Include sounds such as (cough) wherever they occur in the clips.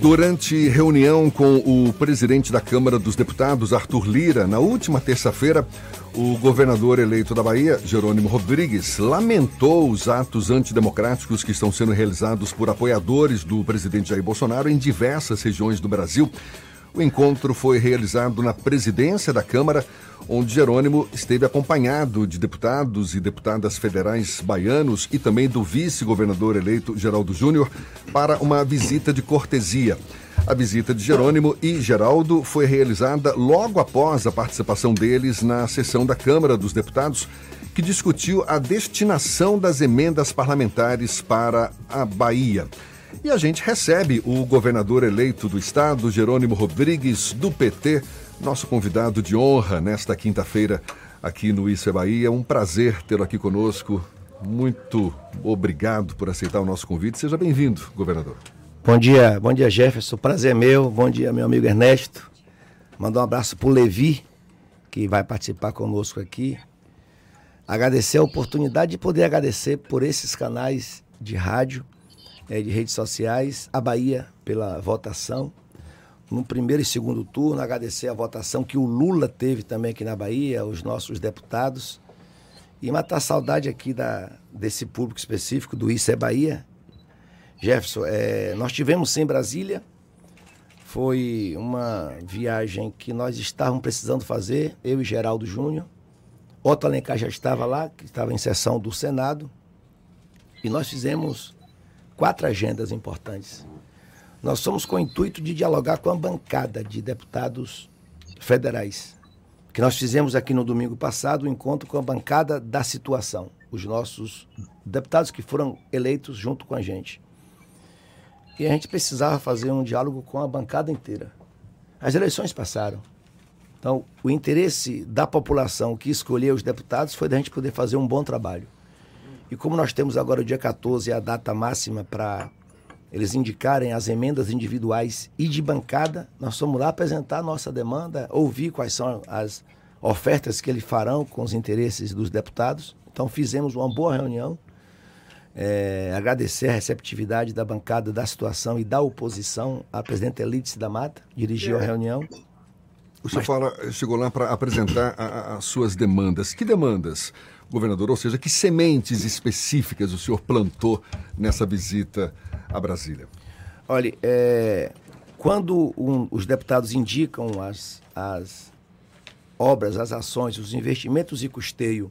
Durante reunião com o presidente da Câmara dos Deputados, Arthur Lira, na última terça-feira, o governador eleito da Bahia, Jerônimo Rodrigues, lamentou os atos antidemocráticos que estão sendo realizados por apoiadores do presidente Jair Bolsonaro em diversas regiões do Brasil. O encontro foi realizado na presidência da Câmara, onde Jerônimo esteve acompanhado de deputados e deputadas federais baianos e também do vice-governador eleito Geraldo Júnior para uma visita de cortesia. A visita de Jerônimo e Geraldo foi realizada logo após a participação deles na sessão da Câmara dos Deputados, que discutiu a destinação das emendas parlamentares para a Bahia. E a gente recebe o governador eleito do estado, Jerônimo Rodrigues, do PT, nosso convidado de honra nesta quinta-feira aqui no Isso é Bahia. É um prazer tê-lo aqui conosco. Muito obrigado por aceitar o nosso convite. Seja bem-vindo, governador. Bom dia, bom dia Jefferson, prazer é meu. Bom dia, meu amigo Ernesto. Mandar um abraço para o Levi, que vai participar conosco aqui. Agradecer a oportunidade de poder agradecer por esses canais de rádio é, de redes sociais, a Bahia pela votação. No primeiro e segundo turno, agradecer a votação que o Lula teve também aqui na Bahia, os nossos deputados. E matar saudade aqui da, desse público específico do Isso é Bahia. Jefferson, é, nós tivemos em Brasília, foi uma viagem que nós estávamos precisando fazer, eu e Geraldo Júnior. Otto Alencar já estava lá, que estava em sessão do Senado. E nós fizemos quatro agendas importantes. Nós somos com o intuito de dialogar com a bancada de deputados federais, que nós fizemos aqui no domingo passado o um encontro com a bancada da situação, os nossos deputados que foram eleitos junto com a gente. E a gente precisava fazer um diálogo com a bancada inteira. As eleições passaram. Então, o interesse da população que escolheu os deputados foi da gente poder fazer um bom trabalho. E como nós temos agora o dia 14, a data máxima para eles indicarem as emendas individuais e de bancada, nós vamos lá apresentar a nossa demanda, ouvir quais são as ofertas que eles farão com os interesses dos deputados. Então fizemos uma boa reunião. É, agradecer a receptividade da bancada da situação e da oposição. A presidente Elides da Mata dirigiu a reunião. O senhor Mas... fala, chegou lá para apresentar as suas demandas. Que demandas? Governador, ou seja, que sementes específicas o senhor plantou nessa visita a Brasília? Olha, é, quando um, os deputados indicam as, as obras, as ações, os investimentos e custeio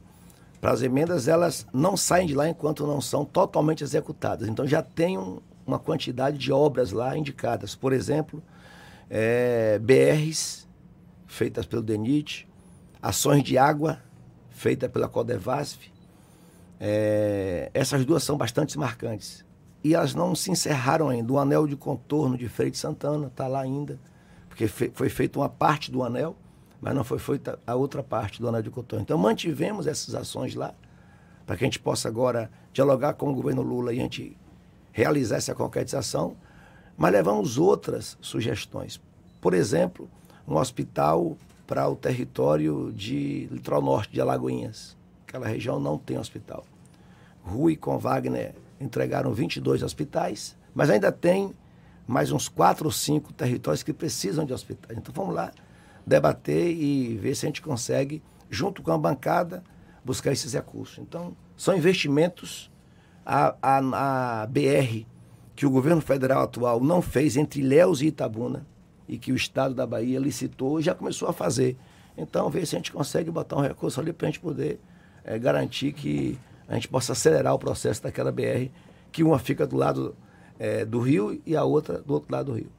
para as emendas, elas não saem de lá enquanto não são totalmente executadas. Então já tem um, uma quantidade de obras lá indicadas. Por exemplo, é, BRs feitas pelo DENIT, ações de água feita pela Codevasf, é, essas duas são bastante marcantes. E elas não se encerraram ainda. O anel de contorno de Freire Santana está lá ainda, porque fe, foi feita uma parte do anel, mas não foi feita a outra parte do anel de contorno. Então mantivemos essas ações lá, para que a gente possa agora dialogar com o governo Lula e a gente realizar essa concretização, mas levamos outras sugestões. Por exemplo, um hospital para o território de litoral norte de Alagoinhas. Aquela região não tem hospital. Rui com Wagner entregaram 22 hospitais, mas ainda tem mais uns quatro ou cinco territórios que precisam de hospitais. Então vamos lá debater e ver se a gente consegue, junto com a bancada, buscar esses recursos. Então, são investimentos. A, a, a BR que o governo federal atual não fez entre Ilhéus e Itabuna, e que o Estado da Bahia licitou e já começou a fazer. Então, ver se a gente consegue botar um recurso ali para a gente poder é, garantir que a gente possa acelerar o processo daquela BR, que uma fica do lado é, do rio e a outra do outro lado do rio.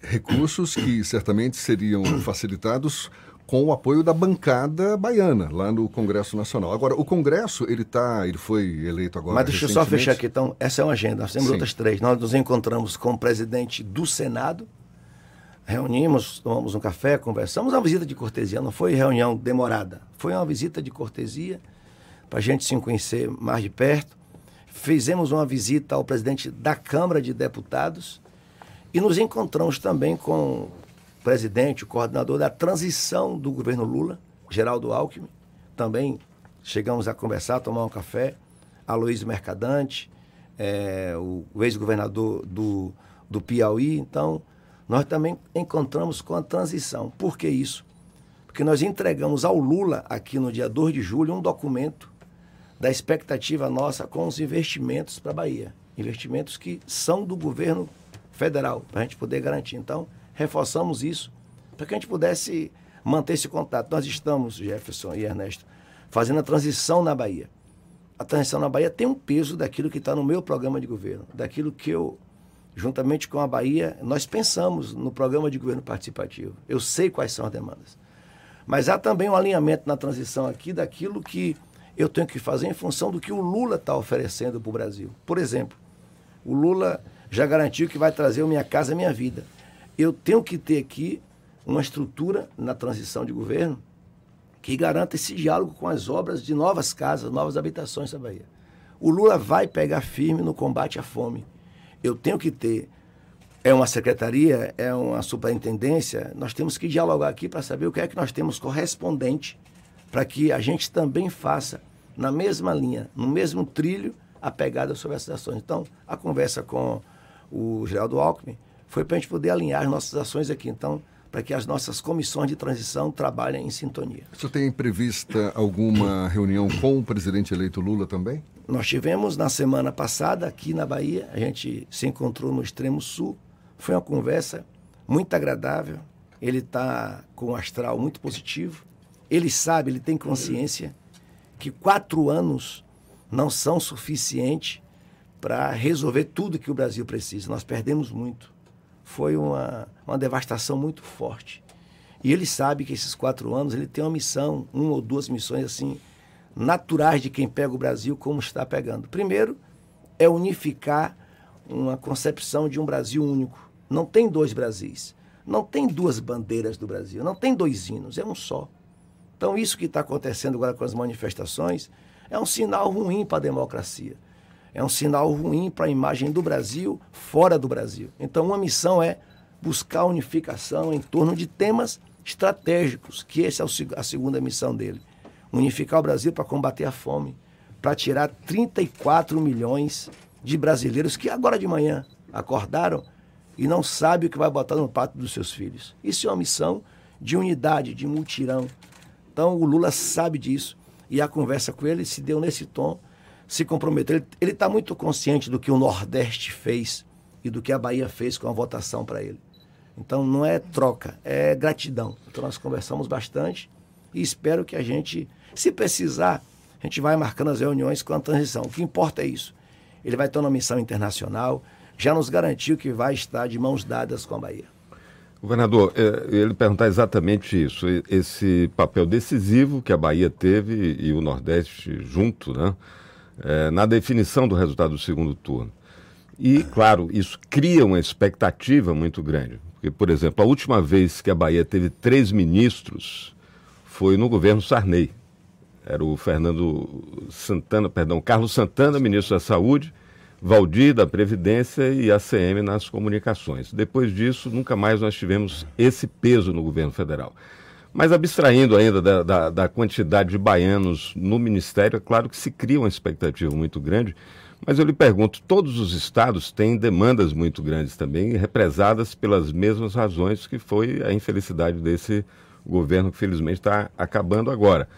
Recursos que certamente seriam (clears throat) facilitados com o apoio da bancada baiana lá no Congresso Nacional. Agora, o Congresso, ele tá, ele foi eleito agora Mas deixa eu só fechar aqui, então, essa é uma agenda, nós temos Sim. outras três. Nós nos encontramos com o presidente do Senado, reunimos, tomamos um café, conversamos, uma visita de cortesia, não foi reunião demorada, foi uma visita de cortesia para a gente se conhecer mais de perto. Fizemos uma visita ao presidente da Câmara de Deputados e nos encontramos também com o presidente, o coordenador da transição do governo Lula, Geraldo Alckmin. Também chegamos a conversar, tomar um café. Aloysio Mercadante, é, o ex-governador do do Piauí. Então, nós também encontramos com a transição. Por que isso? Porque nós entregamos ao Lula, aqui no dia 2 de julho, um documento da expectativa nossa com os investimentos para a Bahia. Investimentos que são do governo federal, para a gente poder garantir. Então, reforçamos isso para que a gente pudesse manter esse contato. Nós estamos, Jefferson e Ernesto, fazendo a transição na Bahia. A transição na Bahia tem um peso daquilo que está no meu programa de governo, daquilo que eu, juntamente com a Bahia, nós pensamos no programa de governo participativo. Eu sei quais são as demandas. Mas há também um alinhamento na transição aqui daquilo que eu tenho que fazer em função do que o Lula está oferecendo para o Brasil. Por exemplo, o Lula já garantiu que vai trazer o Minha Casa Minha Vida. Eu tenho que ter aqui uma estrutura na transição de governo que garanta esse diálogo com as obras de novas casas, novas habitações da Bahia. O Lula vai pegar firme no combate à fome. Eu tenho que ter é uma secretaria, é uma superintendência, nós temos que dialogar aqui para saber o que é que nós temos correspondente para que a gente também faça na mesma linha, no mesmo trilho, a pegada sobre essas ações. Então, a conversa com o Geraldo Alckmin foi para a gente poder alinhar as nossas ações aqui. Então, para que as nossas comissões de transição trabalhem em sintonia. Você tem prevista alguma reunião com o presidente eleito Lula também? Nós tivemos na semana passada aqui na Bahia, a gente se encontrou no extremo sul, foi uma conversa muito agradável. Ele está com um astral muito positivo. Ele sabe, ele tem consciência que quatro anos não são suficientes para resolver tudo que o Brasil precisa. Nós perdemos muito foi uma, uma devastação muito forte. E ele sabe que esses quatro anos ele tem uma missão, uma ou duas missões assim, naturais de quem pega o Brasil como está pegando. Primeiro, é unificar uma concepção de um Brasil único. Não tem dois Brasis. Não tem duas bandeiras do Brasil. Não tem dois hinos. É um só. Então, isso que está acontecendo agora com as manifestações é um sinal ruim para a democracia é um sinal ruim para a imagem do Brasil fora do Brasil. Então, uma missão é buscar unificação em torno de temas estratégicos, que essa é a segunda missão dele. Unificar o Brasil para combater a fome, para tirar 34 milhões de brasileiros que agora de manhã acordaram e não sabem o que vai botar no prato dos seus filhos. Isso é uma missão de unidade, de multirão. Então o Lula sabe disso e a conversa com ele se deu nesse tom se comprometer. Ele está muito consciente do que o Nordeste fez e do que a Bahia fez com a votação para ele. Então não é troca, é gratidão. Então nós conversamos bastante e espero que a gente, se precisar, a gente vai marcando as reuniões com a transição. O que importa é isso. Ele vai ter uma missão internacional, já nos garantiu que vai estar de mãos dadas com a Bahia. Governador, é, ele perguntar exatamente isso, esse papel decisivo que a Bahia teve e o Nordeste junto, né? é, na definição do resultado do segundo turno. E, claro, isso cria uma expectativa muito grande. Porque, por exemplo, a última vez que a Bahia teve três ministros foi no governo Sarney. Era o Fernando Santana, perdão, Carlos Santana, ministro da Saúde, Valdir da Previdência e ACM nas comunicações. Depois disso, nunca mais nós tivemos esse peso no governo federal. Mas abstraindo ainda da, da, da, quantidade de baianos no Ministério, é claro que se cria uma expectativa muito grande. Mas eu lhe pergunto: todos os estados têm demandas muito grandes também, represadas pelas mesmas razões que foi a infelicidade desse governo que felizmente está acabando agora.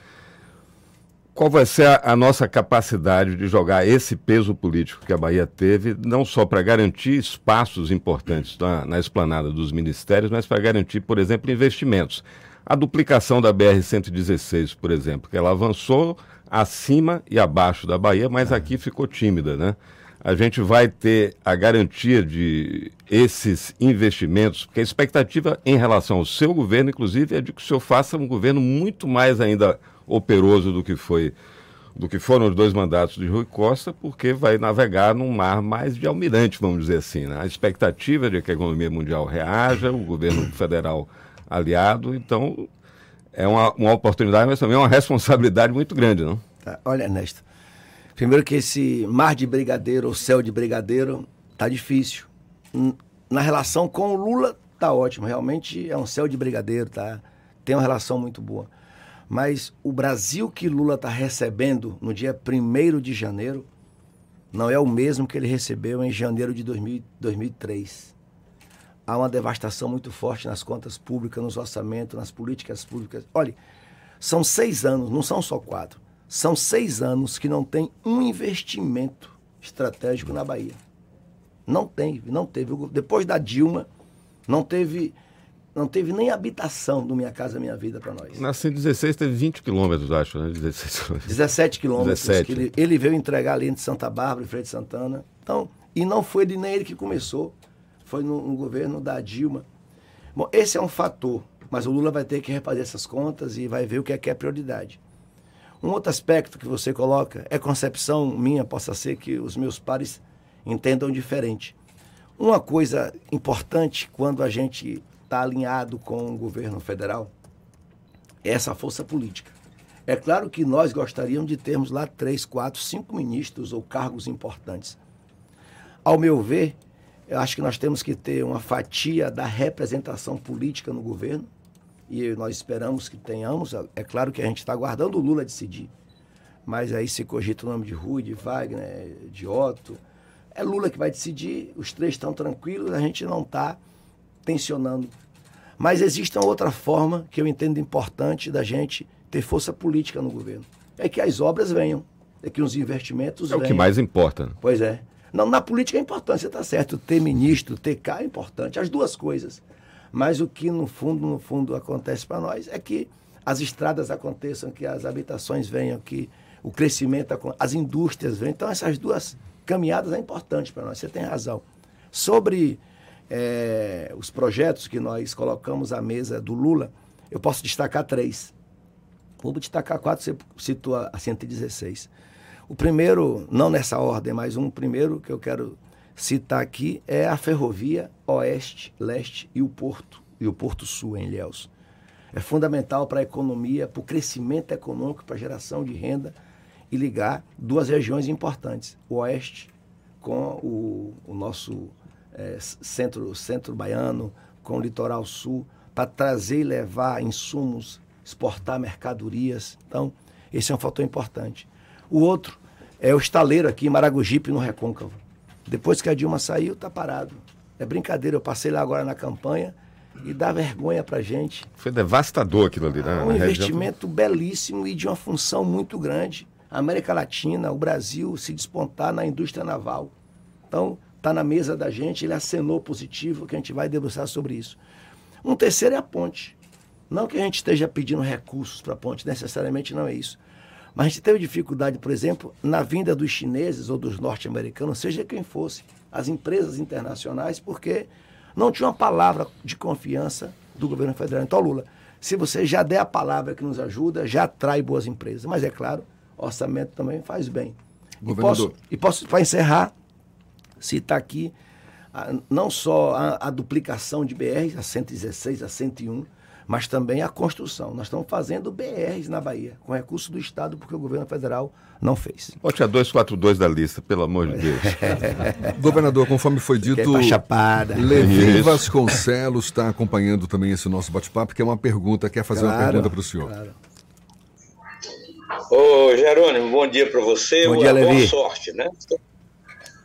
Qual vai ser a, a, nossa capacidade de jogar esse peso político que a Bahia teve, não só para garantir espaços importantes na, na esplanada dos ministérios, mas para garantir, por exemplo, investimentos? A duplicação da BR-116, por exemplo, que ela avançou acima e abaixo da Bahia, mas aqui ficou tímida, né? A gente vai ter a garantia de esses investimentos, porque a expectativa em relação ao seu governo, inclusive, é de que o senhor faça um governo muito mais ainda operoso do que foi do que foram os dois mandatos de Rui Costa, porque vai navegar num mar mais de almirante, vamos dizer assim. Né? A expectativa é de que a economia mundial reaja, o governo federal aliado. Então, é uma, uma oportunidade, mas também é uma responsabilidade muito grande, não? Tá. Olha, Ernesto, primeiro que esse mar de brigadeiro, ou céu de brigadeiro, tá difícil. Na relação com o Lula, tá ótimo. Realmente é um céu de brigadeiro, tá? Tem uma relação muito boa. Mas o Brasil que Lula está recebendo no dia 1 de janeiro não é o mesmo que ele recebeu em janeiro de 2000, 2003. Há uma devastação muito forte nas contas públicas, nos orçamentos, nas políticas públicas. Olha, são seis anos, não são só quatro. São seis anos que não tem um investimento estratégico na Bahia. Não tem, não teve. Depois da Dilma, não teve, não teve nem habitação do Minha Casa Minha Vida para nós. Na 116 teve 20 quilômetros, acho, né? 16, 17 quilômetros. 17. Ele, ele, veio entregar ali entre Santa Bárbara e Freire Santana. Então, e não foi de nem ele que começou, foi no, no governo da Dilma. Bom, esse é um fator, mas o Lula vai ter que refazer essas contas e vai ver o que é que é prioridade. Um outro aspecto que você coloca é concepção minha, possa ser que os meus pares entendam diferente. Uma coisa importante quando a gente está alinhado com o governo federal é essa força política. É claro que nós gostaríamos de termos lá três, quatro, cinco ministros ou cargos importantes. Ao meu ver, eu acho que nós temos que ter uma fatia da representação política no governo e nós esperamos que tenhamos. É claro que a gente está aguardando o Lula decidir, mas aí se cogita o nome de Rui, de Wagner, de Otto. É Lula que vai decidir, os três estão tranquilos, a gente não está tensionando. Mas existe uma outra forma que eu entendo importante da gente ter força política no governo. É que as obras venham, é que os investimentos é venham. É o que mais importa. Pois é. Não, na política é importante, você está certo. Ter ministro, ter cá é importante, as duas coisas. Mas o que no fundo, no fundo, acontece para nós é que as estradas aconteçam, que as habitações venham, que o crescimento, as indústrias venham. Então, essas duas caminhadas é importante para nós, você tem razão. Sobre é, os projetos que nós colocamos à mesa do Lula, eu posso destacar três. Vou destacar quatro, você citou a 116. O primeiro, não nessa ordem, mas um primeiro que eu quero citar aqui é a ferrovia Oeste, Leste e o Porto, e o Porto Sul em Ilhéus. É fundamental para a economia, para o crescimento econômico, para a geração de renda e ligar duas regiões importantes, o Oeste com o, o nosso é, centro, centro baiano, com o litoral sul, para trazer e levar insumos, exportar mercadorias. Então, esse é um fator importante. O outro é o estaleiro aqui em Maragogipe, no Recôncavo. Depois que a Dilma saiu, está parado. É brincadeira, eu passei lá agora na campanha e dá vergonha para gente. Foi devastador aquilo ali, né? É um investimento região. belíssimo e de uma função muito grande. A América Latina, o Brasil se despontar na indústria naval. Então, está na mesa da gente, ele acenou positivo, que a gente vai debruçar sobre isso. Um terceiro é a ponte. Não que a gente esteja pedindo recursos para a ponte, necessariamente não é isso. Mas a gente teve dificuldade, por exemplo, na vinda dos chineses ou dos norte-americanos, seja quem fosse, as empresas internacionais, porque não tinha uma palavra de confiança do governo federal. Então, Lula, se você já der a palavra que nos ajuda, já atrai boas empresas. Mas é claro, orçamento também faz bem. Governador. E posso, posso para encerrar, citar aqui não só a, a duplicação de BRs, a 116, a 101, mas também a construção. Nós estamos fazendo BRs na Bahia, com recurso do Estado, porque o governo federal não fez. Bote a 242 da lista, pelo amor de Deus. (laughs) Governador, conforme foi dito, chapada. Levi Vasconcelos está acompanhando também esse nosso bate-papo, que é uma pergunta, quer fazer claro, uma pergunta para o senhor. Claro. Ô, Jerônimo, bom dia para você. Bom dia, Levi. Boa sorte, né?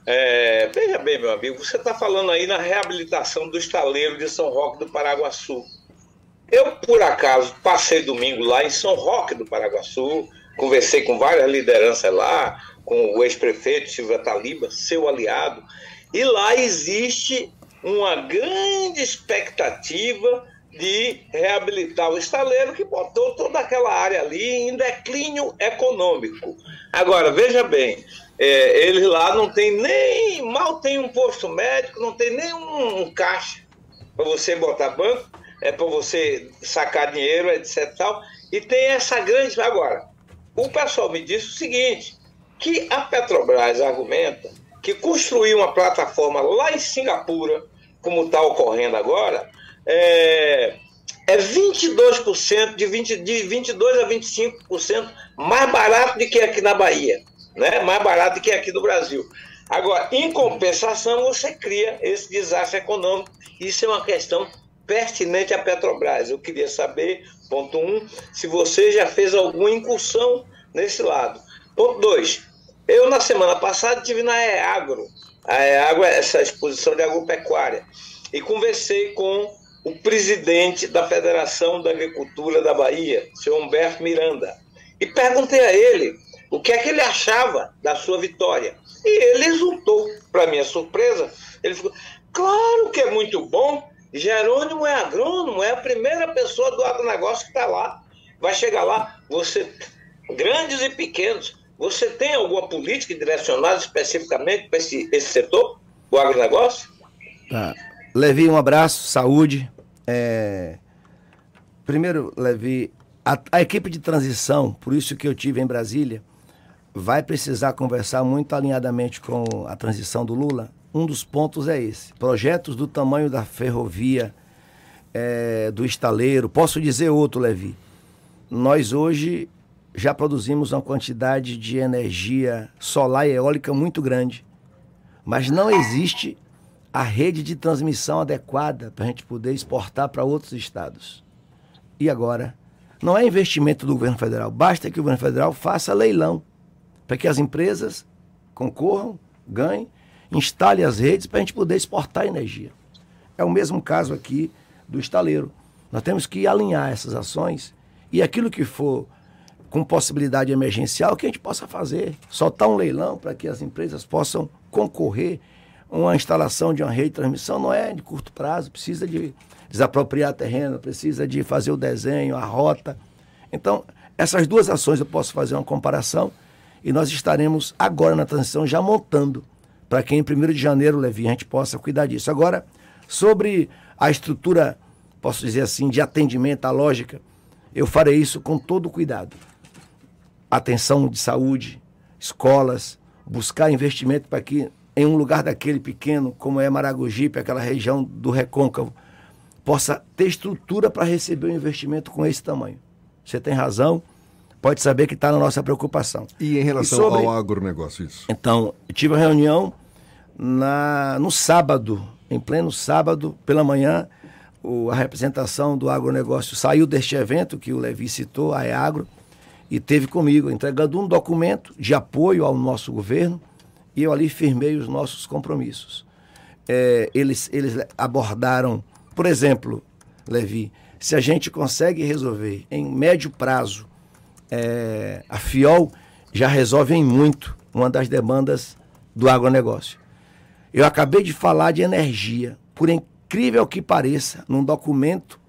É, veja bem, meu amigo, você está falando aí na reabilitação do estaleiro de São Roque do Paraguaçu. Eu, por acaso, passei domingo lá em São Roque do Paraguaçu, conversei com várias lideranças lá, com o ex-prefeito Silvio Taliba, seu aliado, e lá existe uma grande expectativa de reabilitar o estaleiro que botou toda aquela área ali em declínio econômico. Agora, veja bem, é, eles lá não tem nem, mal tem um posto médico, não tem nem um, um caixa para você botar banco é para você sacar dinheiro, etc. Tal, e tem essa grande. Agora, o pessoal me disse o seguinte: que a Petrobras argumenta que construir uma plataforma lá em Singapura, como está ocorrendo agora, é, é 22%, de, 20, de 22% a 25% mais barato do que aqui na Bahia, né? mais barato do que aqui no Brasil. Agora, em compensação, você cria esse desastre econômico. Isso é uma questão pertinente à Petrobras. Eu queria saber, ponto um, se você já fez alguma incursão nesse lado. Ponto dois, eu na semana passada estive na EAGRO. A EAGRO é essa exposição de agropecuária. e conversei com o presidente da Federação da Agricultura da Bahia, senhor Humberto Miranda, e perguntei a ele o que é que ele achava da sua vitória. E ele exultou, para minha surpresa, ele ficou, claro que é muito bom, Jerônimo é agrônomo, é a primeira pessoa do agronegócio que está lá. Vai chegar lá, você, grandes e pequenos, você tem alguma política direcionada especificamente para esse, esse setor, o agronegócio? Tá. Levi, um abraço, saúde. É... Primeiro, Levi, a, a, equipe de transição, por isso que eu tive em Brasília, vai precisar conversar muito alinhadamente com a transição do Lula. Um dos pontos é esse: projetos do tamanho da ferrovia, é, do estaleiro. Posso dizer outro, Levi. Nós hoje já produzimos uma quantidade de energia solar e eólica muito grande, mas não existe a rede de transmissão adequada para a gente poder exportar para outros estados. E agora? Não é investimento do governo federal, basta que o governo federal faça leilão para que as empresas concorram, ganhem, instalem as redes para a gente poder exportar energia. É o mesmo caso aqui do estaleiro. Nós temos que alinhar essas ações e aquilo que for com possibilidade emergencial que a gente possa fazer, soltar um leilão para que as empresas possam concorrer uma instalação de uma rede de transmissão não é de curto prazo, precisa de desapropriar terreno, precisa de fazer o desenho, a rota. Então, essas duas ações eu posso fazer uma comparação e nós estaremos agora na transição já montando para que em 1 de janeiro, Levi, a gente possa cuidar disso. Agora, sobre a estrutura, posso dizer assim, de atendimento, a lógica, eu farei isso com todo cuidado. Atenção de saúde, escolas, buscar investimento para que em um lugar daquele pequeno, como é Maragogipe, aquela região do recôncavo, possa ter estrutura para receber um investimento com esse tamanho. Você tem razão, pode saber que está na nossa preocupação. E em relação e sobre... ao agronegócio, isso? Então, tive uma reunião na, no sábado, em pleno sábado, pela manhã, o, a representação do agronegócio saiu deste evento que o Levi citou, a EAGRO, e teve comigo, entregando um documento de apoio ao nosso governo, e eu ali firmei os nossos compromissos. É, eles, eles abordaram, por exemplo, Levi, se a gente consegue resolver em médio prazo, é, a FIOL já resolve em muito uma das demandas do agronegócio. Eu acabei de falar de energia. Por incrível que pareça, num documento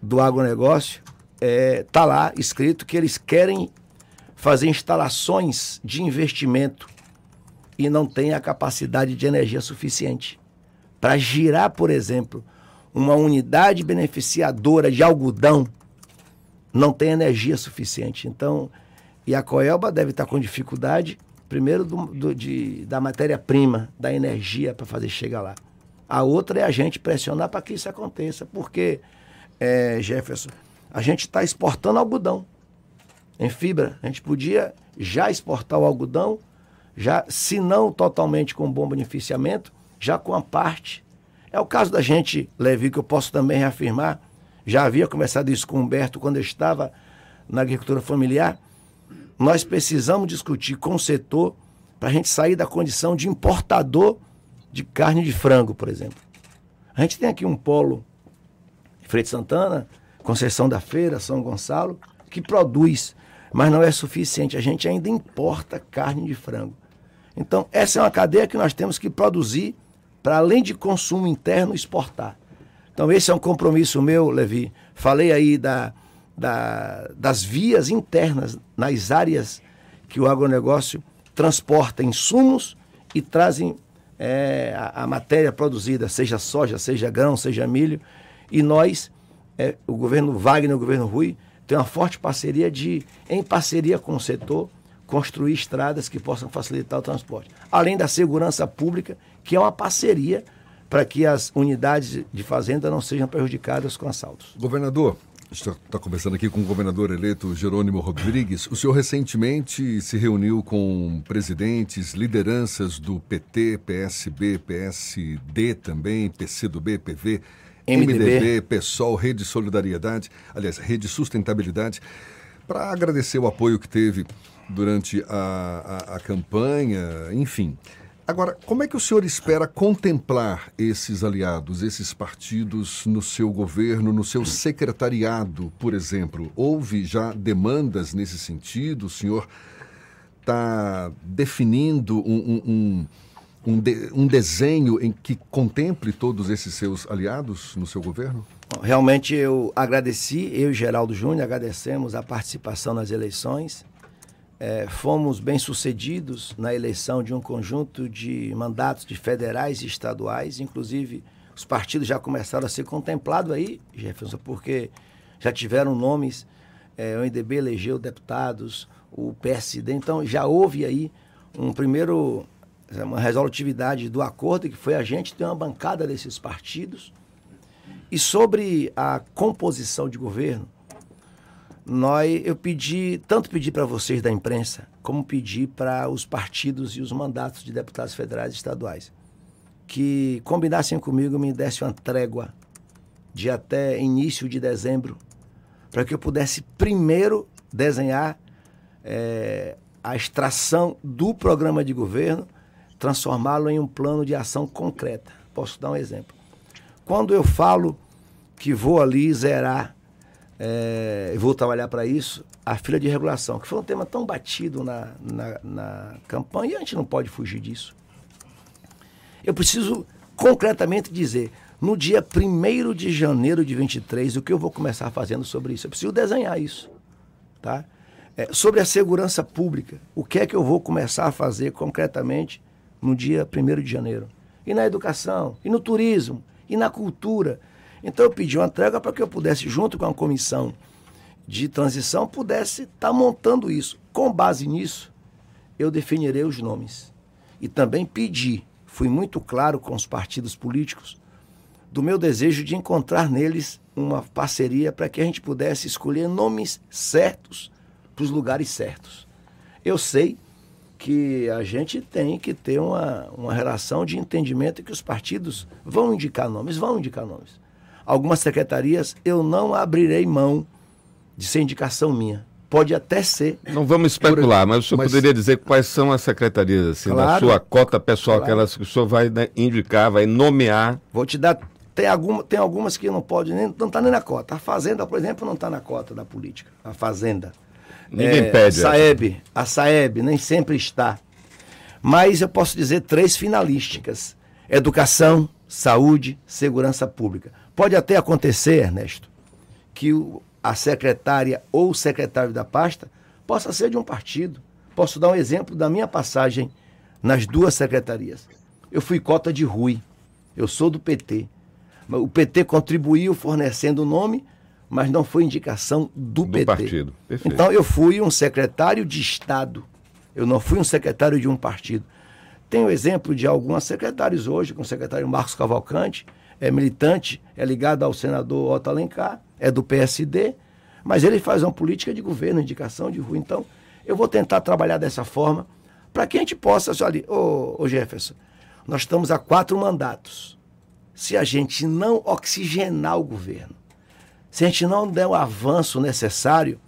do agronegócio, está é, tá lá escrito que eles querem fazer instalações de investimento e não tem a capacidade de energia suficiente. Para girar, por exemplo, uma unidade beneficiadora de algodão, não tem energia suficiente. Então, e a Coelba deve estar com dificuldade, primeiro, do, do de, da matéria-prima, da energia para fazer chegar lá. A outra é a gente pressionar para que isso aconteça, porque, é, Jefferson, a gente está exportando algodão em fibra. A gente podia já exportar o algodão já, se não totalmente com bom beneficiamento, já com a parte. É o caso da gente, Levi, que eu posso também reafirmar. Já havia começado isso com o Humberto quando eu estava na agricultura familiar. Nós precisamos discutir com o setor para a gente sair da condição de importador de carne de frango, por exemplo. A gente tem aqui um polo, Freire Santana, Conceição da Feira, São Gonçalo, que produz, mas não é suficiente. A gente ainda importa carne de frango. Então, essa é uma cadeia que nós temos que produzir para, além de consumo interno, exportar. Então, esse é um compromisso meu, Levi. Falei aí da, da, das vias internas nas áreas que o agronegócio transporta insumos e trazem é, a, a, matéria produzida, seja soja, seja grão, seja milho. E nós, é, o governo Wagner, o governo Rui, tem uma forte parceria de, em parceria com o setor, construir estradas que possam facilitar o transporte. Além da segurança pública, que é uma parceria para que as unidades de fazenda não sejam prejudicadas com assaltos. Governador, está conversando aqui com o governador eleito Jerônimo Rodrigues. O senhor recentemente se reuniu com presidentes, lideranças do PT, PSB, PSD também, PCdoB, PV, MDB, MDB PSOL, Rede Solidariedade, aliás, Rede Sustentabilidade, para agradecer o apoio que teve durante a, a, a campanha, enfim. Agora, como é que o senhor espera contemplar esses aliados, esses partidos no seu governo, no seu secretariado, por exemplo? Houve já demandas nesse sentido? O senhor está definindo um, um, um, de, um, desenho em que contemple todos esses seus aliados no seu governo? Realmente eu agradeci, eu e Geraldo Júnior agradecemos a participação nas eleições é, fomos bem-sucedidos na eleição de um conjunto de mandatos de federais e estaduais, inclusive os partidos já começaram a ser contemplados aí, Jefferson, porque já tiveram nomes, é, o NDB elegeu deputados, o PSD, então já houve aí um primeiro, uma resolutividade do acordo, que foi a gente ter uma bancada desses partidos. E sobre a composição de governo, nós eu pedi, tanto pedi para vocês da imprensa, como pedi para os partidos e os mandatos de deputados federais e estaduais, que combinassem comigo, me dessem uma trégua de até início de dezembro, para que eu pudesse primeiro desenhar é, a extração do programa de governo, transformá-lo em um plano de ação concreta. Posso dar um exemplo. Quando eu falo que vou ali zerar é, vou trabalhar para isso, a fila de regulação, que foi um tema tão batido na, na, na campanha e a gente não pode fugir disso. Eu preciso concretamente dizer, no dia 1 de janeiro de 23, o que eu vou começar fazendo sobre isso? Eu preciso desenhar isso. Tá? É, sobre a segurança pública, o que é que eu vou começar a fazer concretamente no dia 1 de janeiro? E na educação, e no turismo, e na cultura, então eu pedi uma trégua para que eu pudesse, junto com a comissão de transição, pudesse estar tá montando isso. Com base nisso, eu definirei os nomes. E também pedi, fui muito claro com os partidos políticos, do meu desejo de encontrar neles uma parceria para que a gente pudesse escolher nomes certos para os lugares certos. Eu sei que a gente tem que ter uma, uma relação de entendimento que os partidos vão indicar nomes, vão indicar nomes algumas secretarias eu não abrirei mão de ser indicação minha. Pode até ser. Não vamos especular, mas o senhor mas... poderia dizer quais são as secretarias, assim, claro, na sua cota pessoal, claro. aquelas que o senhor vai né, indicar, vai nomear. Vou te dar. Tem, alguma, tem algumas que não pode nem. Não está nem na cota. A Fazenda, por exemplo, não está na cota da política. A Fazenda. Ninguém é, pede. A Saeb, a Saeb nem sempre está. Mas eu posso dizer três finalísticas: educação, saúde, segurança pública. Pode até acontecer, Ernesto, que o, a secretária ou o secretário da pasta possa ser de um partido. Posso dar um exemplo da minha passagem nas duas secretarias. Eu fui cota de Rui, eu sou do PT. O PT contribuiu fornecendo o nome, mas não foi indicação do, do PT. partido. Perfeito. Então eu fui um secretário de Estado, eu não fui um secretário de um partido. Tenho exemplo de alguns secretários hoje, com o secretário Marcos Cavalcante, é militante, é ligado ao senador Otto Alencar, é do PSD, mas ele faz uma política de governo, indicação de rua. Então, eu vou tentar trabalhar dessa forma para que a gente possa, olha, ô, ô Jefferson, nós estamos há quatro mandatos. Se a gente não oxigenar o governo, se a gente não der o avanço necessário,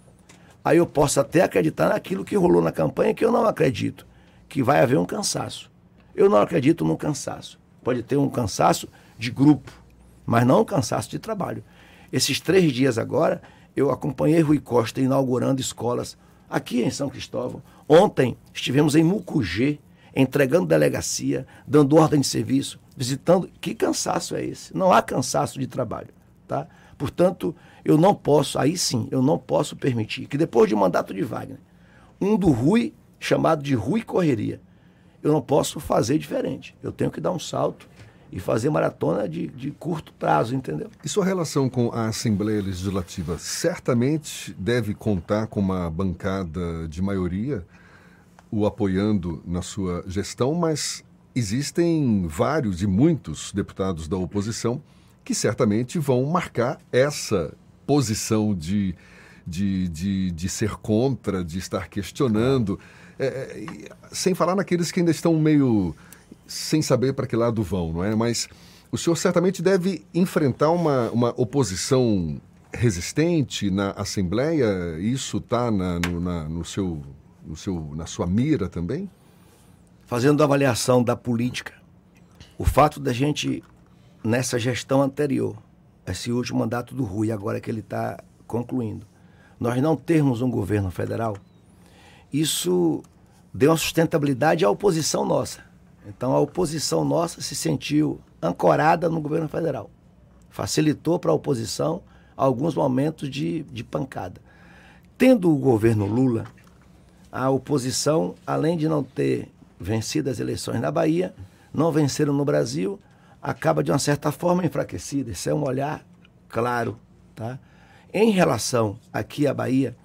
aí eu posso até acreditar naquilo que rolou na campanha, que eu não acredito, que vai haver um cansaço. Eu não acredito no cansaço. Pode ter um cansaço de grupo, mas não cansaço de trabalho. Esses três dias agora, eu acompanhei Rui Costa inaugurando escolas aqui em São Cristóvão. Ontem estivemos em Mucugê, entregando delegacia, dando ordem de serviço, visitando. Que cansaço é esse? Não há cansaço de trabalho. Tá? Portanto, eu não posso, aí sim, eu não posso permitir que depois de um mandato de Wagner, um do Rui, chamado de Rui Correria, eu não posso fazer diferente. Eu tenho que dar um salto e fazer maratona de, de curto prazo, entendeu? E sua relação com a Assembleia Legislativa certamente deve contar com uma bancada de maioria o apoiando na sua gestão, mas existem vários e muitos deputados da oposição que certamente vão marcar essa posição de, de, de, de ser contra, de estar questionando. É, é sem falar naqueles que ainda estão meio sem saber para que lado vão, não é? Mas o senhor certamente deve enfrentar uma, uma oposição resistente na Assembleia. Isso está na, no, na, no seu, no seu, na sua mira também? fazendo avaliação da política, o fato da gente, nessa gestão anterior, esse último mandato do Rui, agora que ele está concluindo, nós não termos um governo federal, isso deu uma sustentabilidade à oposição nossa. Então a oposição nossa se sentiu ancorada no governo federal. Facilitou para a oposição alguns momentos de, de pancada. Tendo o governo Lula, a oposição, além de não ter vencido as eleições na Bahia, não venceram no Brasil, acaba de uma certa forma enfraquecida. Isso é um olhar claro. Tá? Em relação aqui à Bahia,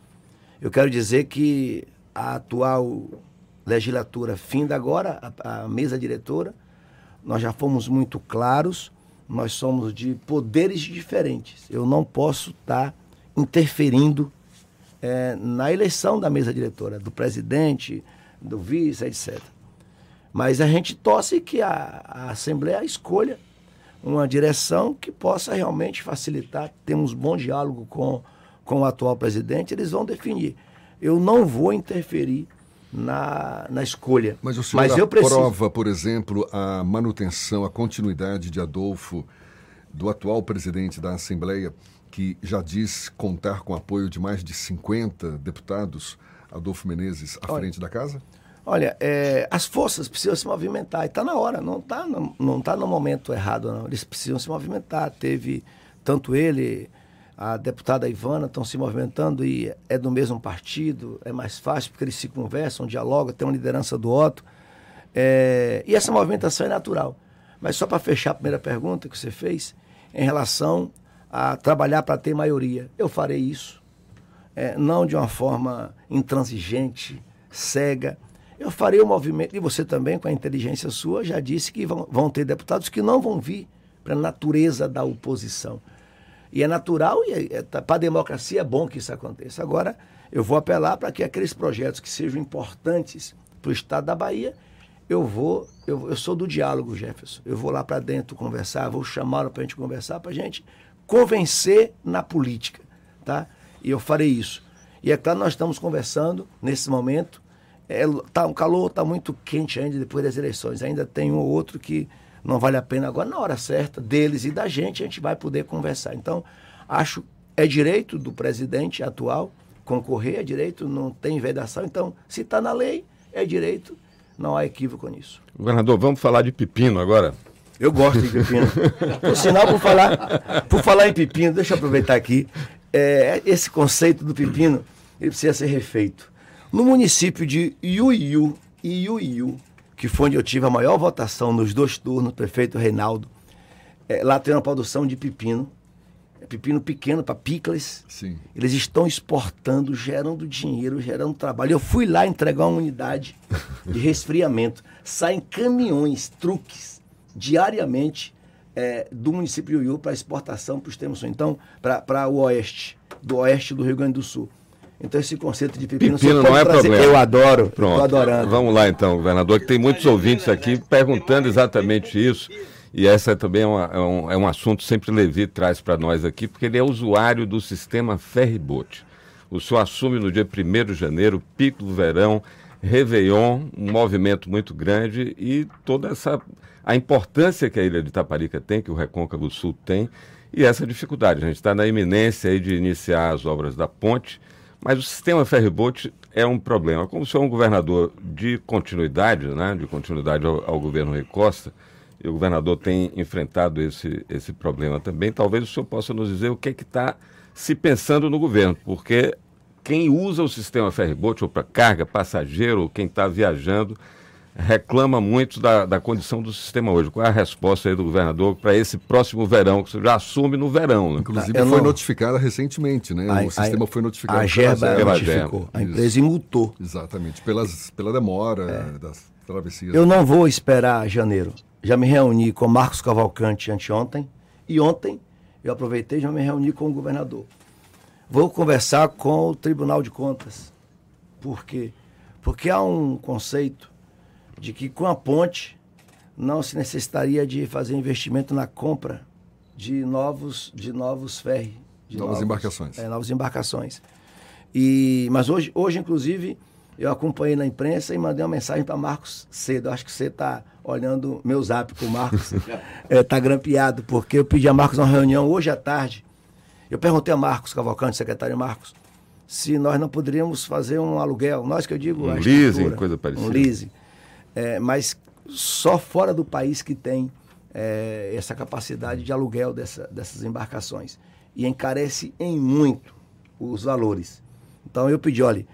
eu quero dizer que a atual legislatura finda agora, a, a mesa diretora, nós já fomos muito claros, nós somos de poderes diferentes. Eu não posso estar tá interferindo é, na eleição da mesa diretora, do presidente, do vice, etc. Mas a gente torce que a, a Assembleia escolha uma direção que possa realmente facilitar. Temos bom diálogo com, com o atual presidente, eles vão definir. Eu não vou interferir na, na escolha. Mas o senhor Mas eu preciso... por exemplo, a manutenção, a continuidade de Adolfo, do atual presidente da Assembleia, que já diz contar com apoio de mais de 50 deputados, Adolfo Menezes, à Olha, frente da casa? Olha, é, as forças precisam se movimentar. E está na hora, não está no, não tá no momento errado, não. Eles precisam se movimentar. Teve tanto ele, a deputada Ivana, estão se movimentando e é do mesmo partido, é mais fácil porque eles se conversam, dialogam, tem uma liderança do Otto. É, e essa movimentação é natural. Mas só para fechar a primeira pergunta que você fez, em relação a trabalhar para ter maioria. Eu farei isso, é, não de uma forma intransigente, cega eu farei o movimento, e você também, com a inteligência sua, já disse que vão, vão ter deputados que não vão vir para a natureza da oposição. E é natural, e é, é, para a democracia é bom que isso aconteça. Agora, eu vou apelar para que aqueles projetos que sejam importantes para o Estado da Bahia, eu vou, eu, eu sou do diálogo, Jefferson. Eu vou lá para dentro conversar, vou chamá-lo para a gente conversar, para a gente convencer na política. Tá? E eu farei isso. E é claro, nós estamos conversando nesse momento é, tá, o calor está muito quente ainda depois das eleições. Ainda tem um ou outro que não vale a pena agora, na hora certa, deles e da gente, a gente vai poder conversar. Então, acho é direito do presidente atual concorrer, é direito, não tem vedação. Então, se está na lei, é direito, não há equívoco nisso. Governador, vamos falar de pepino agora. Eu gosto de pepino. (laughs) por sinal, por falar, por falar em pepino, deixa eu aproveitar aqui. É, esse conceito do pepino, ele precisa ser refeito. No município de Iuiu, Iuiu, que foi onde eu tive a maior votação nos dois turnos, prefeito Reinaldo, é, lá tem uma produção de pepino, é pepino pequeno para picles. Sim. Eles estão exportando, gerando dinheiro, gerando trabalho. Eu fui lá entregar uma unidade de (laughs) resfriamento. Saem caminhões, truques, diariamente é, do município de para exportação para os. Então, para o oeste, do oeste do Rio Grande do Sul. Então esse conceito de pepino, pepino não é trazer. problema. Eu adoro, Pronto. adorando. Vamos lá então, governador, que tem muitos ouvintes aqui perguntando exatamente isso. E essa também é, uma, é, um, é um assunto sempre Levi traz para nós aqui, porque ele é usuário do sistema Ferribote. O senhor assume no dia 1 de janeiro, pico do verão, Réveillon, um movimento muito grande e toda essa a importância que a ilha de Itaparica tem, que o Recôncavo Sul tem, e essa dificuldade. A gente está na iminência de iniciar as obras da ponte mas o sistema ferryboat é um problema. Como o senhor é um governador de continuidade, né, de continuidade ao, ao governo Rui Costa, e o governador tem enfrentado esse, esse problema também, talvez o senhor possa nos dizer o que é que está se pensando no governo, porque quem usa o sistema ferryboat, ou para carga, passageiro, ou quem está viajando, reclama muito da, da condição do sistema hoje. Qual é a resposta aí do governador para esse próximo verão, que você já assume no verão? Né? Inclusive foi não... notificada recentemente, né? A, o sistema a, foi notificado. A Gerba notificou, a empresa imutou. Exatamente, pelas, pela demora é. das travessias. Eu não vou esperar janeiro. Já me reuni com Marcos Cavalcante anteontem e ontem eu aproveitei e já me reuni com o governador. Vou conversar com o Tribunal de Contas. Por quê? Porque há um conceito de que com a ponte não se necessitaria de fazer investimento na compra de novos, de novos ferros. De novas novos, embarcações. É, novas embarcações. E, mas hoje, hoje, inclusive, eu acompanhei na imprensa e mandei uma mensagem para Marcos cedo. Acho que você está olhando meu zap com o Marcos. Está (laughs) é, tá grampeado, porque eu pedi a Marcos uma reunião hoje à tarde. Eu perguntei a Marcos Cavalcante, secretário Marcos, se nós não poderíamos fazer um aluguel. Nós que eu digo. Um leasing, coisa parecida. Um leasing. É, mas só fora do país que tem é, essa capacidade de aluguel dessa, dessas embarcações. E encarece em muito os valores. Então eu pedi, olha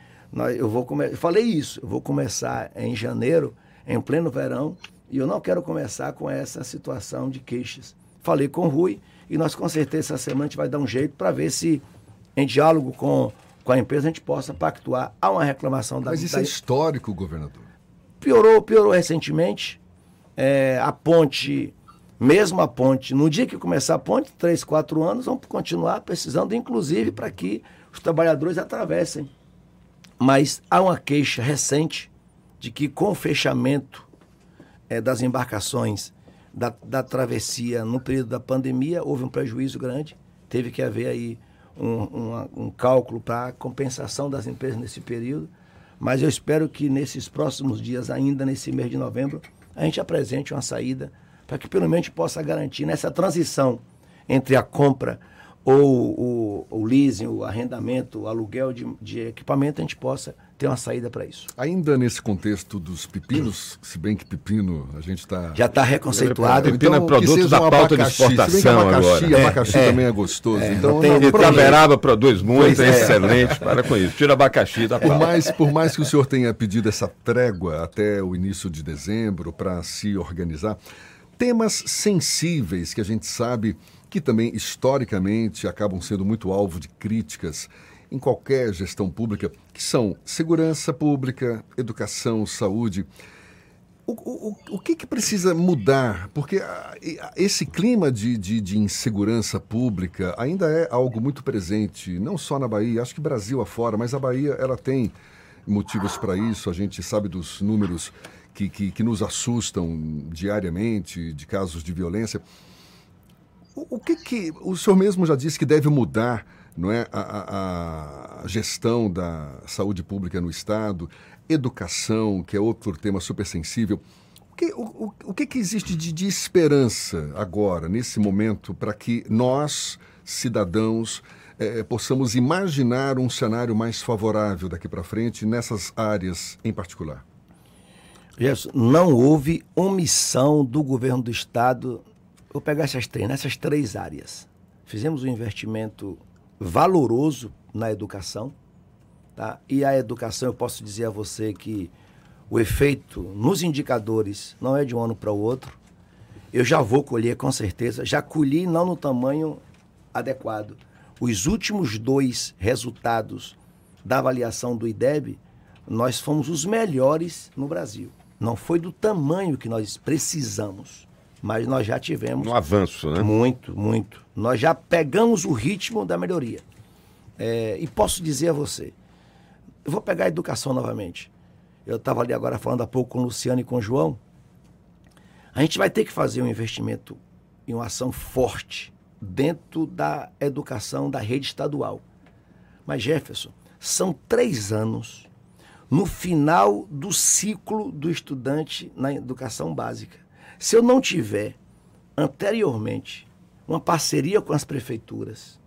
eu vou come... eu falei isso, eu vou começar em janeiro, em pleno verão, e eu não quero começar com essa situação de queixas. Falei com o Rui e nós com certeza essa semana a gente vai dar um jeito para ver se em diálogo com, com a empresa a gente possa pactuar. Há uma reclamação da Mas isso da... é histórico, governador. Piorou, piorou recentemente. É, a ponte, mesmo a ponte, no dia que começar a ponte, três, quatro anos, vamos continuar precisando, inclusive, para que os trabalhadores atravessem mas há uma queixa recente de que com o fechamento é, das embarcações da, da, travessia no período da pandemia, houve um prejuízo grande. Teve que haver aí um, um, um cálculo para compensação das empresas nesse período. Mas eu espero que nesses próximos dias, ainda nesse mês de novembro, a gente apresente uma saída para que pelo menos possa garantir nessa transição entre a compra ou o, o leasing, o arrendamento, o aluguel de, de equipamento, a gente possa ter uma saída para isso. Ainda nesse contexto dos pepinos, se bem que pepino a gente está... Já está reconceituado. Pepino é então, é produto da pauta abacaxi, de exportação abacaxi, agora. Abacaxi é, também é gostoso. É, então, tem, não, Itaberaba produz muito, é, excelente, para com isso. Tira abacaxi da por pauta. mais Por mais que o senhor tenha pedido essa trégua até o início de dezembro para se organizar, temas sensíveis que a gente sabe que também historicamente acabam sendo muito alvo de críticas em qualquer gestão pública, que são segurança pública, educação, saúde. O, o, o que, que precisa mudar? Porque esse clima de, de, de, insegurança pública ainda é algo muito presente, não só na Bahia, acho que Brasil afora, mas a Bahia ela tem motivos para isso, a gente sabe dos números que, que, que nos assustam diariamente de casos de violência. O, o que que o senhor mesmo já disse que deve mudar, não é, a, a, a gestão da saúde pública no estado, educação, que é outro tema super sensível. O que, o, o que, que existe de, de esperança agora, nesse momento, para que nós, cidadãos, eh, possamos imaginar um cenário mais favorável daqui para frente nessas áreas em particular? Gerson, não houve omissão do governo do Estado Vou pegar essas três, nessas três áreas. Fizemos um investimento valoroso na educação, tá? E a educação, eu posso dizer a você que o efeito nos indicadores não é de um ano para o outro. Eu já vou colher com certeza, já colhi não no tamanho adequado. Os últimos dois resultados da avaliação do IDEB, nós fomos os melhores no Brasil. Não foi do tamanho que nós precisamos mas nós já tivemos. Um avanço, né? Muito, muito. Nós já pegamos o ritmo da melhoria. É, e posso dizer a você, eu vou pegar a educação novamente. Eu estava ali agora falando há pouco com o Luciano e com o João. A gente vai ter que fazer um investimento em uma ação forte dentro da educação da rede estadual. Mas, Jefferson, são três anos no final do ciclo do estudante na educação básica. Se eu não tiver anteriormente uma parceria com as prefeituras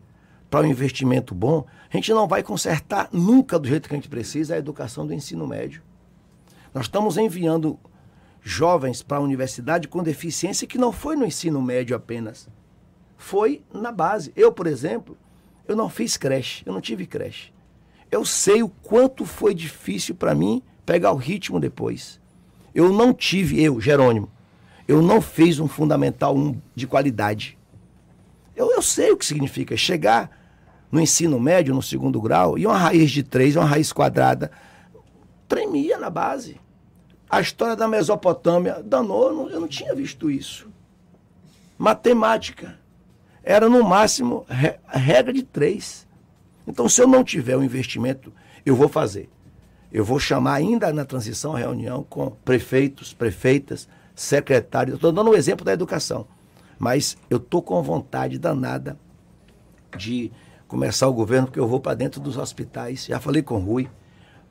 para um investimento bom, a gente não vai consertar nunca do jeito que a gente precisa a educação do ensino médio. Nós estamos enviando jovens para a universidade com deficiência que não foi no ensino médio apenas, foi na base. Eu, por exemplo, eu não fiz creche, eu não tive creche. Eu sei o quanto foi difícil para mim pegar o ritmo depois. Eu não tive, eu, Jerônimo, eu não fiz um fundamental 1 de qualidade. Eu, eu sei o que significa chegar no ensino médio, no segundo grau, e uma raiz de três, uma raiz quadrada, tremia na base. A história da Mesopotâmia danou, eu não tinha visto isso. Matemática. Era no máximo regra de três. Então, se eu não tiver o um investimento, eu vou fazer. Eu vou chamar ainda na transição reunião com prefeitos, prefeitas, secretário. Estou dando um exemplo da educação. Mas eu estou com vontade danada de começar o governo, porque eu vou para dentro dos hospitais. Já falei com o Rui,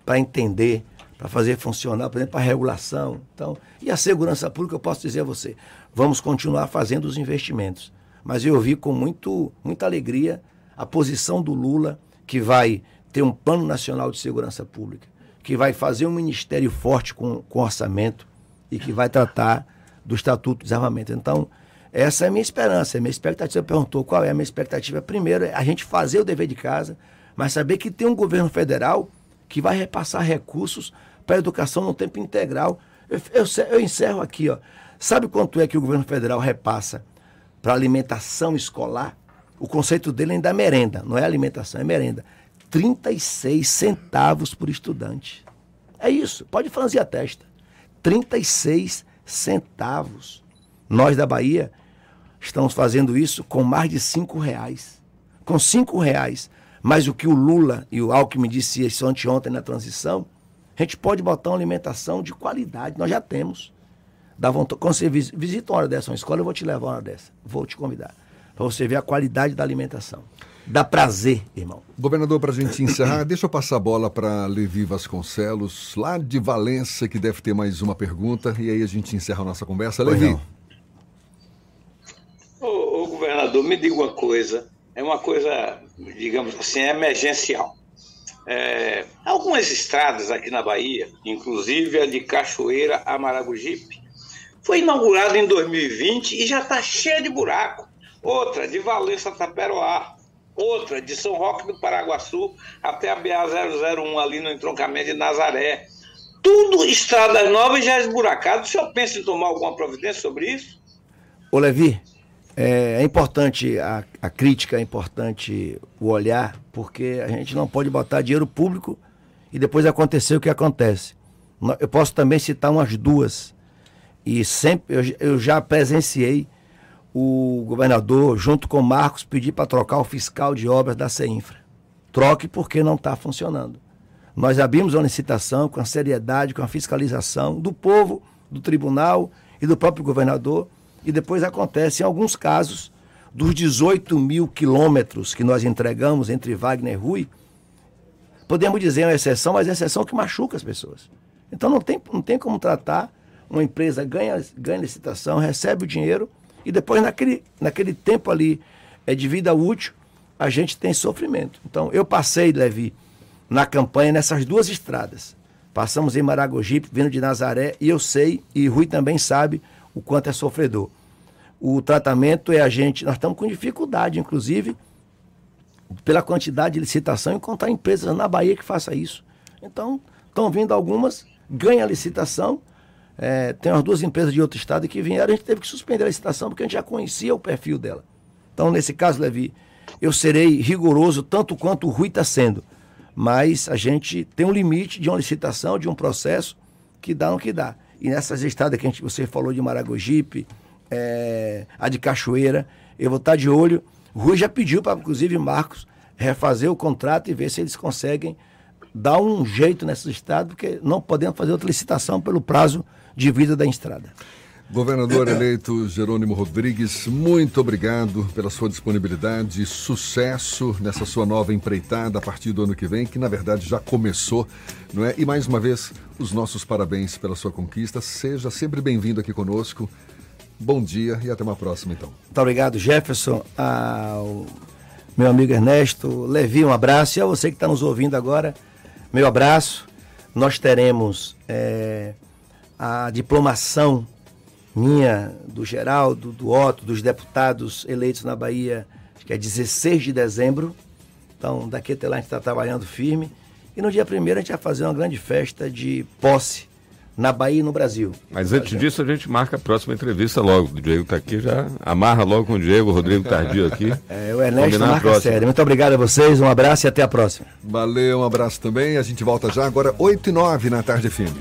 para entender, para fazer funcionar, por exemplo, a regulação. Então, e a segurança pública, eu posso dizer a você, vamos continuar fazendo os investimentos. Mas eu vi com muito, muita alegria a posição do Lula, que vai ter um plano nacional de segurança pública, que vai fazer um ministério forte com, com orçamento e que vai tratar do Estatuto de Desarmamento. Então, essa é a minha esperança, é a minha expectativa. Você perguntou qual é a minha expectativa. Primeiro, é a gente fazer o dever de casa, mas saber que tem um governo federal que vai repassar recursos para a educação no tempo integral. Eu, eu, eu, encerro aqui, ó. Sabe quanto é que o governo federal repassa para alimentação escolar? O conceito dele é da merenda, não é alimentação, é merenda. 36 centavos por estudante. É isso, pode franzir a testa. 36 centavos. Nós da Bahia estamos fazendo isso com mais de cinco reais. Com cinco reais, mais o que o Lula e o Alckmin disse isso anteontem na transição, a gente pode botar uma alimentação de qualidade. Nós já temos. Dá vontade, quando você visita uma hora dessa uma escola, eu vou te levar uma hora dessa. Vou te convidar. Para você ver a qualidade da alimentação. Dá prazer, irmão. Governador, para a gente encerrar, deixa eu passar a bola para Levi Vasconcelos, lá de Valença, que deve ter mais uma pergunta, e aí a gente encerra a nossa conversa. Levi. Ô, ô, governador, me diga uma coisa, é uma coisa, digamos assim, emergencial. É, algumas estradas aqui na Bahia, inclusive a de Cachoeira a Maragogipe, foi inaugurada em 2020 e já está cheia de buraco. Outra, de Valença a Taperoá, outra de São Roque do Paraguaçu até a BA-001 ali no entroncamento de Nazaré. Tudo estradas novas já esburacadas. O senhor pensa em tomar alguma providência sobre isso? Ô Levi, é, é importante a, a, crítica, é importante o olhar, porque a gente não pode botar dinheiro público e depois acontecer o que acontece. Eu posso também citar umas duas. E sempre eu, eu já presenciei o governador, junto com o Marcos, pedir para trocar o fiscal de obras da CEINFRA. Troque porque não está funcionando. Nós abrimos uma licitação com a seriedade, com a fiscalização do povo, do tribunal e do próprio governador. E depois acontece, em alguns casos, dos 18 mil quilômetros que nós entregamos entre Wagner e Rui, podemos dizer uma exceção, mas é exceção que machuca as pessoas. Então não tem, não tem como tratar uma empresa ganha, ganha licitação, recebe o dinheiro e depois, naquele, naquele tempo ali é, de vida útil, a gente tem sofrimento. Então, eu passei, Levi, na campanha nessas duas estradas. Passamos em Maragogipe, vindo de Nazaré, e eu sei, e Rui também sabe, o quanto é sofredor. O tratamento é a gente. Nós estamos com dificuldade, inclusive, pela quantidade de licitação, encontrar empresas na Bahia que faça isso. Então, estão vindo algumas, ganha a licitação, é, tem umas duas empresas de outro estado que vieram, a gente teve que suspender a licitação porque a gente já conhecia o perfil dela. Então, nesse caso, Levi, eu serei rigoroso tanto quanto o Rui está sendo. Mas a gente tem um limite de uma licitação, de um processo que dá no que dá. E nessas estradas que a gente, você falou de Maragogipe, é, a de Cachoeira, eu vou estar tá de olho. O Rui já pediu para, inclusive, Marcos refazer o contrato e ver se eles conseguem dar um jeito nessa estrada, porque não podemos fazer outra licitação pelo prazo de vida da estrada. Governador eleito Jerônimo Rodrigues, muito obrigado pela sua disponibilidade, sucesso nessa sua nova empreitada a partir do ano que vem, que na verdade já começou, não é? E mais uma vez, os nossos parabéns pela sua conquista. Seja sempre bem-vindo aqui conosco. Bom dia e até uma próxima, então. Muito obrigado, Jefferson, ao meu amigo Ernesto, Levi, um abraço. E a você que está nos ouvindo agora, meu abraço. Nós teremos. É a diplomação minha, do Geraldo, do Otto, dos deputados eleitos na Bahia, acho que é 16 de dezembro. Então, daqui até lá a gente está trabalhando firme. E no dia primeiro a gente vai fazer uma grande festa de posse na Bahia e no Brasil. Mas antes disso, a gente marca a próxima entrevista logo. O Diego está aqui, já amarra logo com o Diego, o Rodrigo Tardio aqui. (laughs) É, o Ernesto marca sério. Muito obrigado a vocês, um abraço e até a próxima. Valeu, um abraço também. A gente volta já agora, 8 e 9 na tarde firme.